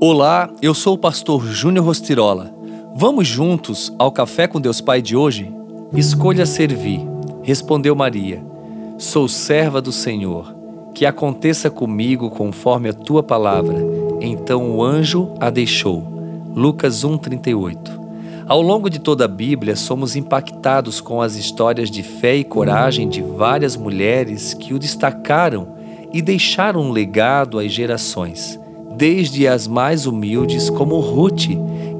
Olá, eu sou o pastor Júnior Rostirola. Vamos juntos ao Café com Deus Pai de hoje? Escolha servir, respondeu Maria. Sou serva do Senhor. Que aconteça comigo conforme a tua palavra. Então o anjo a deixou. Lucas 1:38. Ao longo de toda a Bíblia, somos impactados com as histórias de fé e coragem de várias mulheres que o destacaram e deixaram um legado às gerações desde as mais humildes, como Ruth,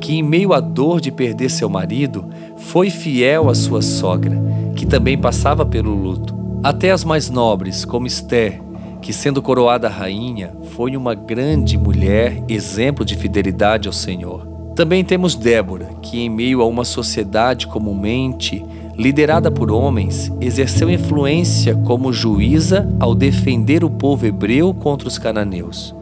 que, em meio à dor de perder seu marido, foi fiel à sua sogra, que também passava pelo luto, até as mais nobres, como Esther, que, sendo coroada rainha, foi uma grande mulher, exemplo de fidelidade ao Senhor. Também temos Débora, que, em meio a uma sociedade comumente liderada por homens, exerceu influência como juíza ao defender o povo hebreu contra os cananeus.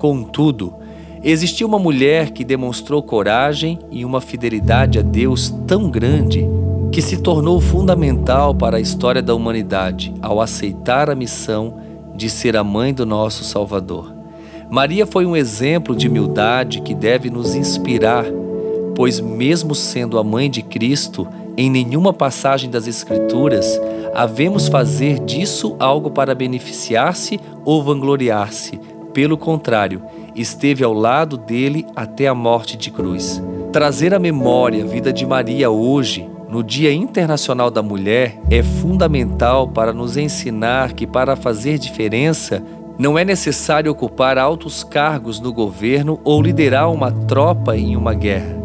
Contudo, existiu uma mulher que demonstrou coragem e uma fidelidade a Deus tão grande que se tornou fundamental para a história da humanidade ao aceitar a missão de ser a mãe do nosso Salvador. Maria foi um exemplo de humildade que deve nos inspirar, pois, mesmo sendo a mãe de Cristo, em nenhuma passagem das Escrituras havemos fazer disso algo para beneficiar-se ou vangloriar-se, pelo contrário, esteve ao lado dele até a morte de cruz. Trazer à memória a vida de Maria hoje, no Dia Internacional da Mulher, é fundamental para nos ensinar que, para fazer diferença, não é necessário ocupar altos cargos no governo ou liderar uma tropa em uma guerra.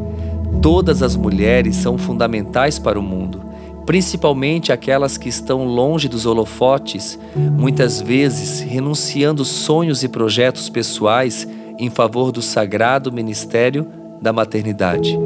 Todas as mulheres são fundamentais para o mundo principalmente aquelas que estão longe dos holofotes, muitas vezes renunciando sonhos e projetos pessoais em favor do sagrado ministério da maternidade.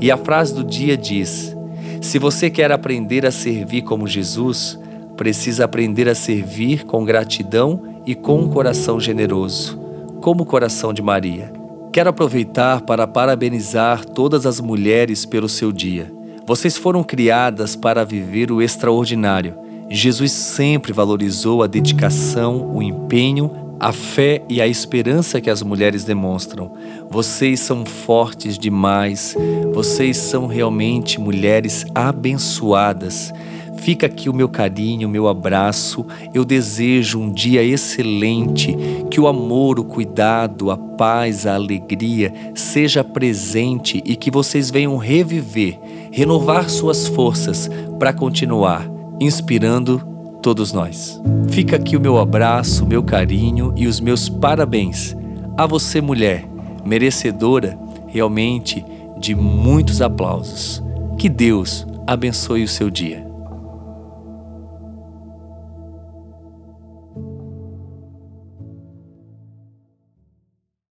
E a frase do dia diz: Se você quer aprender a servir como Jesus, precisa aprender a servir com gratidão e com um coração generoso, como o coração de Maria. Quero aproveitar para parabenizar todas as mulheres pelo seu dia. Vocês foram criadas para viver o extraordinário. Jesus sempre valorizou a dedicação, o empenho, a fé e a esperança que as mulheres demonstram. Vocês são fortes demais. Vocês são realmente mulheres abençoadas. Fica aqui o meu carinho, o meu abraço. Eu desejo um dia excelente, que o amor, o cuidado, a paz, a alegria seja presente e que vocês venham reviver, renovar suas forças para continuar inspirando todos nós. Fica aqui o meu abraço, o meu carinho e os meus parabéns a você, mulher, merecedora realmente de muitos aplausos. Que Deus abençoe o seu dia.